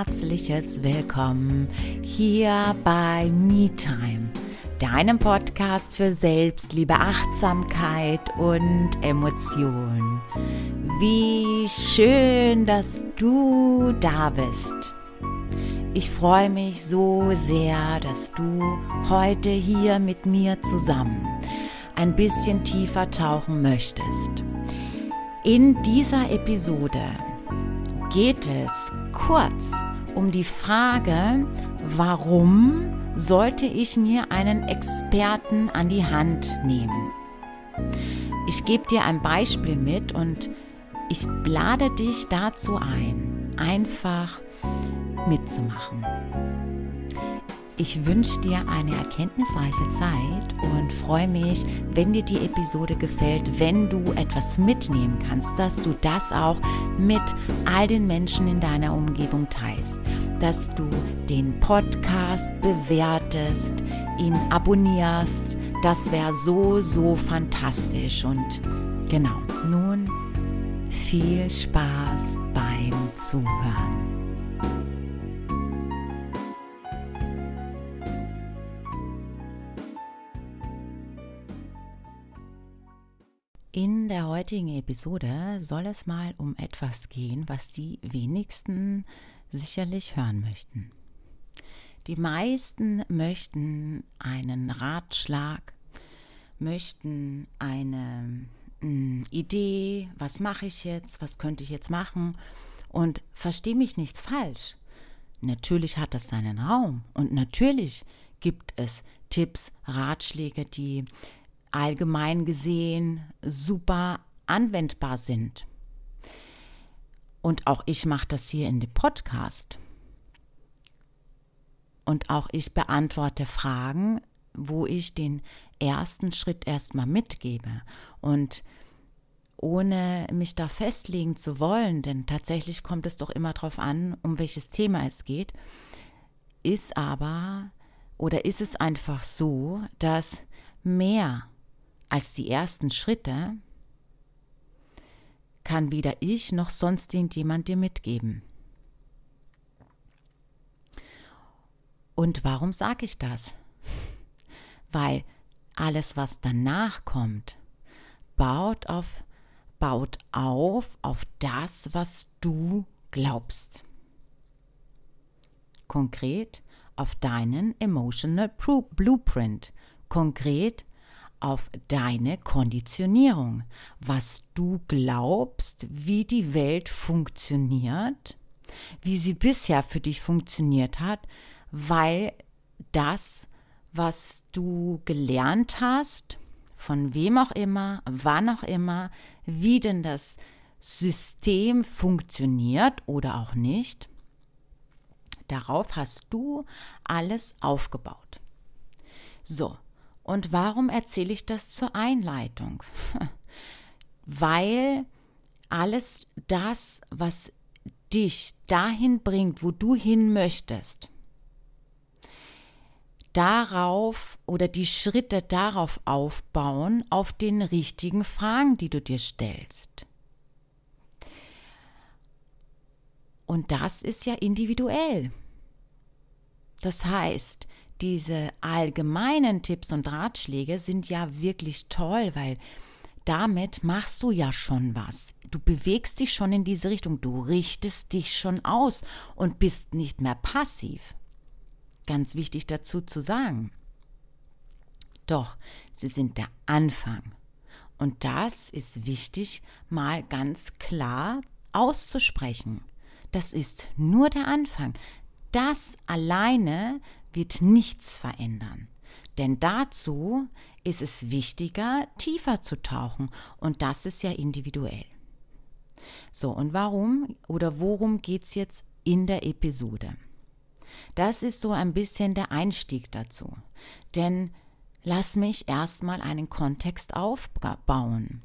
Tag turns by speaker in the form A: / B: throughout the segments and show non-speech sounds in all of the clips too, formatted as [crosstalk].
A: herzliches Willkommen hier bei MeTime, deinem Podcast für Selbstliebe, Achtsamkeit und Emotion. Wie schön, dass du da bist. Ich freue mich so sehr, dass du heute hier mit mir zusammen ein bisschen tiefer tauchen möchtest. In dieser Episode geht es kurz um die Frage, warum sollte ich mir einen Experten an die Hand nehmen? Ich gebe dir ein Beispiel mit und ich lade dich dazu ein, einfach mitzumachen. Ich wünsche dir eine erkenntnisreiche Zeit und freue mich, wenn dir die Episode gefällt, wenn du etwas mitnehmen kannst, dass du das auch mit all den Menschen in deiner Umgebung teilst, dass du den Podcast bewertest, ihn abonnierst. Das wäre so, so fantastisch. Und genau, nun viel Spaß beim Zuhören. In der heutigen Episode soll es mal um etwas gehen, was die wenigsten sicherlich hören möchten. Die meisten möchten einen Ratschlag, möchten eine hm, Idee, was mache ich jetzt, was könnte ich jetzt machen und verstehe mich nicht falsch. Natürlich hat das seinen Raum und natürlich gibt es Tipps, Ratschläge, die allgemein gesehen super anwendbar sind. Und auch ich mache das hier in dem Podcast. Und auch ich beantworte Fragen, wo ich den ersten Schritt erstmal mitgebe. Und ohne mich da festlegen zu wollen, denn tatsächlich kommt es doch immer darauf an, um welches Thema es geht, ist aber oder ist es einfach so, dass mehr als die ersten Schritte kann weder ich noch sonst irgendjemand dir mitgeben. Und warum sage ich das? [laughs] Weil alles, was danach kommt, baut auf, baut auf auf das, was du glaubst. Konkret auf deinen Emotional Blueprint. Konkret auf deine Konditionierung, was du glaubst, wie die Welt funktioniert, wie sie bisher für dich funktioniert hat, weil das, was du gelernt hast, von wem auch immer, wann auch immer, wie denn das System funktioniert oder auch nicht, darauf hast du alles aufgebaut. So, und warum erzähle ich das zur Einleitung? [laughs] Weil alles das, was dich dahin bringt, wo du hin möchtest, darauf oder die Schritte darauf aufbauen, auf den richtigen Fragen, die du dir stellst. Und das ist ja individuell. Das heißt, diese allgemeinen Tipps und Ratschläge sind ja wirklich toll, weil damit machst du ja schon was. Du bewegst dich schon in diese Richtung, du richtest dich schon aus und bist nicht mehr passiv. Ganz wichtig dazu zu sagen. Doch, sie sind der Anfang. Und das ist wichtig, mal ganz klar auszusprechen. Das ist nur der Anfang. Das alleine wird nichts verändern. Denn dazu ist es wichtiger, tiefer zu tauchen und das ist ja individuell. So, und warum oder worum geht es jetzt in der Episode? Das ist so ein bisschen der Einstieg dazu. Denn lass mich erstmal einen Kontext aufbauen.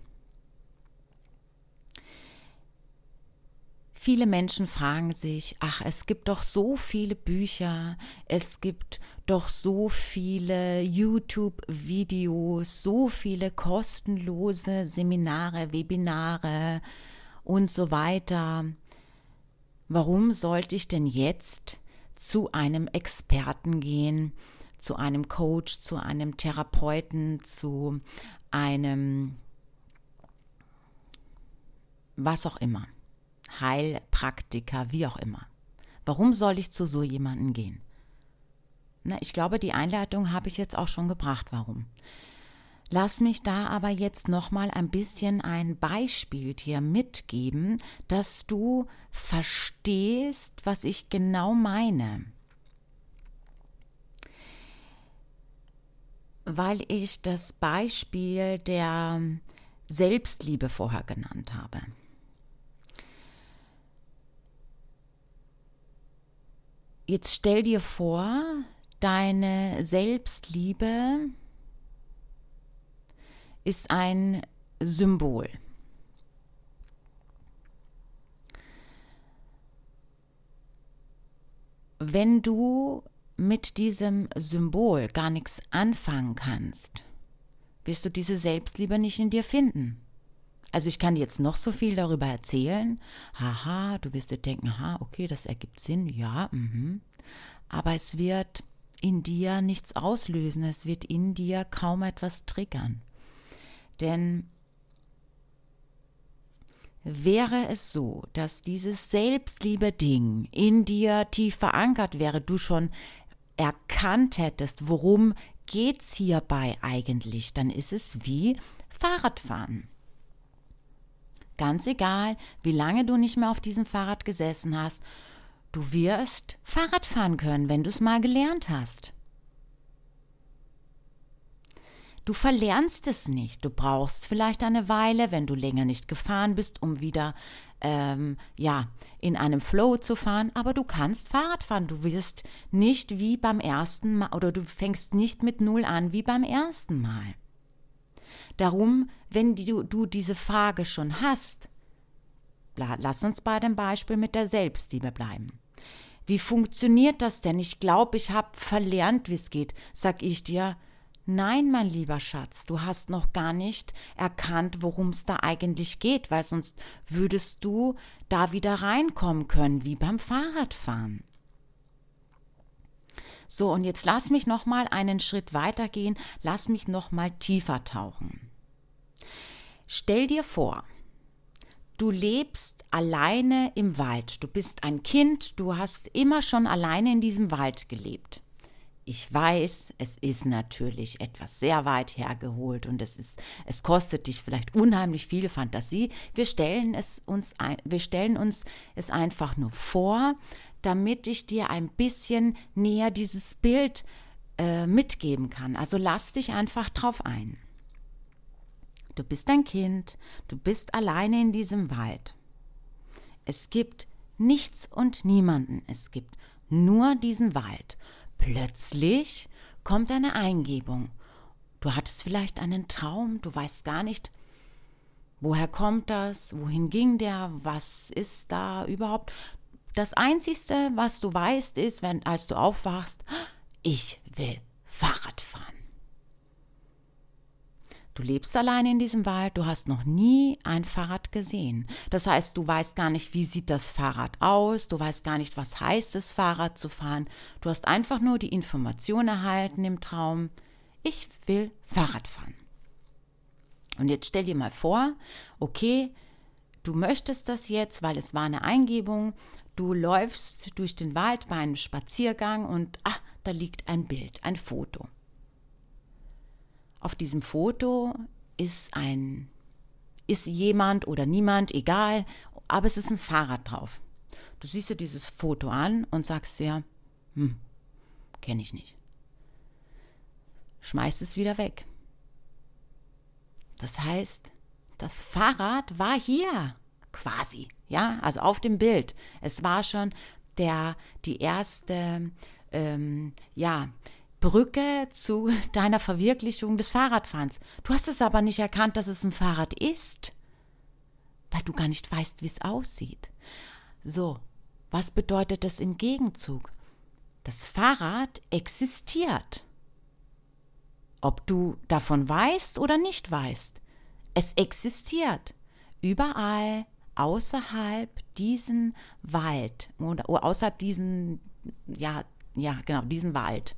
A: Viele Menschen fragen sich, ach, es gibt doch so viele Bücher, es gibt doch so viele YouTube-Videos, so viele kostenlose Seminare, Webinare und so weiter. warum sollte ich denn jetzt zu einem Experten gehen, zu einem Coach, zu einem Therapeuten, zu einem was auch immer, Heilpraktiker, wie auch immer. Warum soll ich zu so jemanden gehen? Na, ich glaube, die Einleitung habe ich jetzt auch schon gebracht, warum. Lass mich da aber jetzt noch mal ein bisschen ein Beispiel dir mitgeben, dass du verstehst, was ich genau meine. Weil ich das Beispiel der Selbstliebe vorher genannt habe. Jetzt stell dir vor, deine Selbstliebe ist ein Symbol. Wenn du mit diesem Symbol gar nichts anfangen kannst, wirst du diese Selbstliebe nicht in dir finden. Also ich kann jetzt noch so viel darüber erzählen. Haha, du wirst dir denken, ha, okay, das ergibt Sinn, ja, mhm. Aber es wird in dir nichts auslösen, es wird in dir kaum etwas triggern. Denn wäre es so, dass dieses Selbstliebe-Ding in dir tief verankert wäre, du schon erkannt hättest, worum geht's hierbei eigentlich, dann ist es wie Fahrradfahren. Ganz egal, wie lange du nicht mehr auf diesem Fahrrad gesessen hast, du wirst Fahrrad fahren können, wenn du es mal gelernt hast. Du verlernst es nicht. Du brauchst vielleicht eine Weile, wenn du länger nicht gefahren bist, um wieder ähm, ja in einem Flow zu fahren. Aber du kannst Fahrrad fahren. Du wirst nicht wie beim ersten Mal oder du fängst nicht mit Null an wie beim ersten Mal. Darum, wenn du, du diese Frage schon hast, lass uns bei dem Beispiel mit der Selbstliebe bleiben. Wie funktioniert das denn? Ich glaube, ich habe verlernt, wie es geht. Sag ich dir, Nein, mein lieber Schatz, du hast noch gar nicht erkannt, worum es da eigentlich geht, weil sonst würdest du da wieder reinkommen können, wie beim Fahrradfahren. So, und jetzt lass mich noch mal einen Schritt weitergehen, lass mich noch mal tiefer tauchen. Stell dir vor, du lebst alleine im Wald. Du bist ein Kind, du hast immer schon alleine in diesem Wald gelebt. Ich weiß, es ist natürlich etwas sehr weit hergeholt und es ist, es kostet dich vielleicht unheimlich viel Fantasie. Wir stellen es uns, ein, wir stellen uns es einfach nur vor, damit ich dir ein bisschen näher dieses Bild äh, mitgeben kann. Also lass dich einfach drauf ein. Du bist ein Kind, du bist alleine in diesem Wald. Es gibt nichts und niemanden. Es gibt nur diesen Wald. Plötzlich kommt eine Eingebung. Du hattest vielleicht einen Traum, du weißt gar nicht, woher kommt das, wohin ging der, was ist da überhaupt. Das Einzige, was du weißt, ist, wenn, als du aufwachst, ich will Fahrrad fahren. Du lebst allein in diesem Wald, du hast noch nie ein Fahrrad gesehen. Das heißt, du weißt gar nicht, wie sieht das Fahrrad aus, du weißt gar nicht, was heißt es, Fahrrad zu fahren. Du hast einfach nur die Information erhalten im Traum, ich will Fahrrad fahren. Und jetzt stell dir mal vor, okay, du möchtest das jetzt, weil es war eine Eingebung, du läufst durch den Wald bei einem Spaziergang und ah, da liegt ein Bild, ein Foto. Auf diesem Foto ist ein, ist jemand oder niemand, egal, aber es ist ein Fahrrad drauf. Du siehst dir dieses Foto an und sagst dir, hm, kenne ich nicht. Schmeißt es wieder weg. Das heißt, das Fahrrad war hier, quasi, ja, also auf dem Bild. Es war schon der, die erste, ähm, ja, Brücke zu [laughs] deiner Verwirklichung des Fahrradfahrens. Du hast es aber nicht erkannt, dass es ein Fahrrad ist, weil du gar nicht weißt, wie es aussieht. So, was bedeutet das im Gegenzug? Das Fahrrad existiert. Ob du davon weißt oder nicht weißt. Es existiert. Überall, außerhalb diesen Wald oder außerhalb diesen, ja, ja, genau, diesen Wald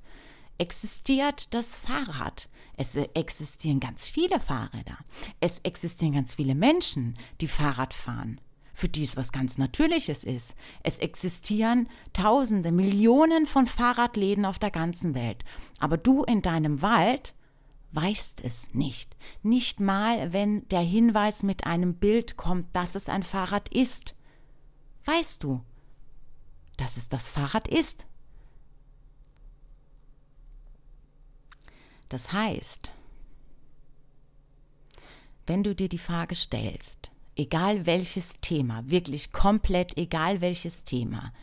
A: existiert das Fahrrad. Es existieren ganz viele Fahrräder. Es existieren ganz viele Menschen, die Fahrrad fahren für die es was ganz Natürliches ist. Es existieren Tausende, Millionen von Fahrradläden auf der ganzen Welt. Aber du in deinem Wald weißt es nicht. Nicht mal, wenn der Hinweis mit einem Bild kommt, dass es ein Fahrrad ist. Weißt du, dass es das Fahrrad ist. Das heißt, wenn du dir die Frage stellst, egal welches Thema, wirklich komplett egal welches Thema,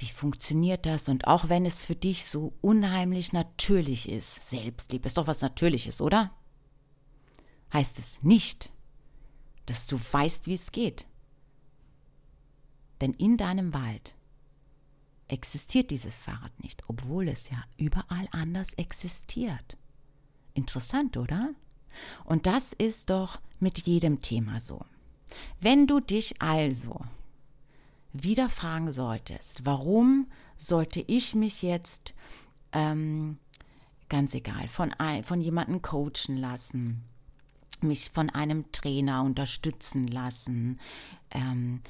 A: wie funktioniert das? Und auch wenn es für dich so unheimlich natürlich ist, Selbstliebe ist doch was Natürliches, oder? Heißt es nicht, dass du weißt, wie es geht. Denn in deinem Wald existiert dieses Fahrrad nicht, obwohl es ja überall anders existiert. Interessant, oder? Und das ist doch mit jedem Thema so. Wenn du dich also wieder fragen solltest, warum sollte ich mich jetzt, ähm, ganz egal, von, von jemandem coachen lassen, mich von einem Trainer unterstützen lassen, ähm,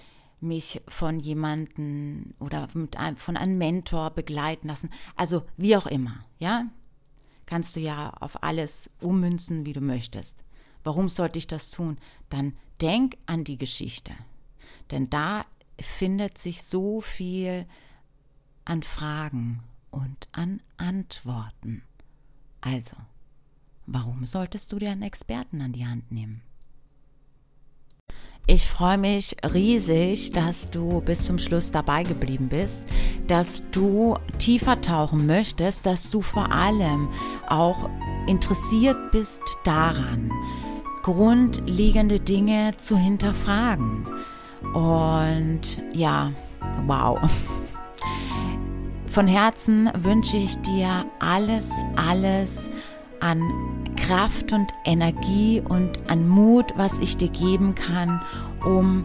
A: mich von jemandem oder einem, von einem Mentor begleiten lassen, also wie auch immer, ja, kannst du ja auf alles ummünzen, wie du möchtest. Warum sollte ich das tun? Dann denk an die Geschichte. Denn da findet sich so viel an Fragen und an Antworten. Also, warum solltest du dir einen Experten an die Hand nehmen? Ich freue mich riesig, dass du bis zum Schluss dabei geblieben bist, dass du tiefer tauchen möchtest, dass du vor allem auch interessiert bist daran, grundlegende Dinge zu hinterfragen. Und ja, wow. Von Herzen wünsche ich dir alles, alles an Kraft und Energie und an Mut, was ich dir geben kann, um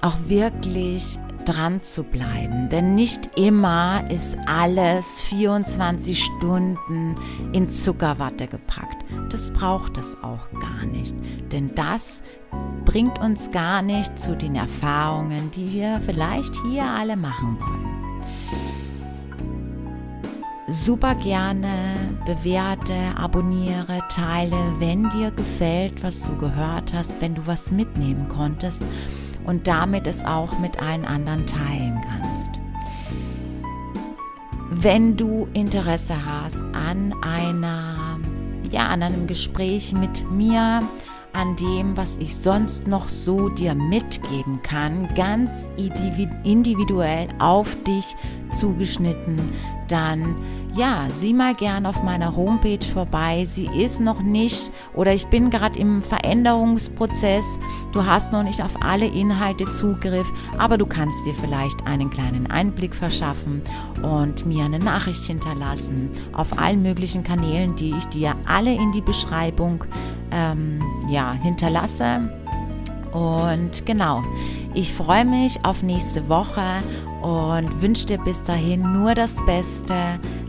A: auch wirklich dran zu bleiben. Denn nicht immer ist alles 24 Stunden in Zuckerwatte gepackt. Das braucht es auch gar nicht. Denn das bringt uns gar nicht zu den Erfahrungen, die wir vielleicht hier alle machen wollen super gerne bewerte, abonniere, teile, wenn dir gefällt, was du gehört hast, wenn du was mitnehmen konntest und damit es auch mit allen anderen teilen kannst. Wenn du Interesse hast an einer ja, an einem Gespräch mit mir, an dem, was ich sonst noch so dir mitgeben kann, ganz individuell auf dich zugeschnitten, dann ja, sieh mal gern auf meiner Homepage vorbei. Sie ist noch nicht oder ich bin gerade im Veränderungsprozess. Du hast noch nicht auf alle Inhalte Zugriff, aber du kannst dir vielleicht einen kleinen Einblick verschaffen und mir eine Nachricht hinterlassen auf allen möglichen Kanälen, die ich dir alle in die Beschreibung ähm, ja, hinterlasse. Und genau, ich freue mich auf nächste Woche und wünsche dir bis dahin nur das Beste.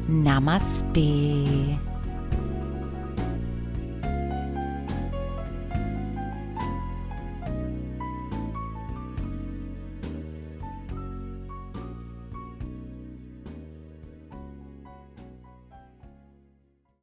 A: Namaste.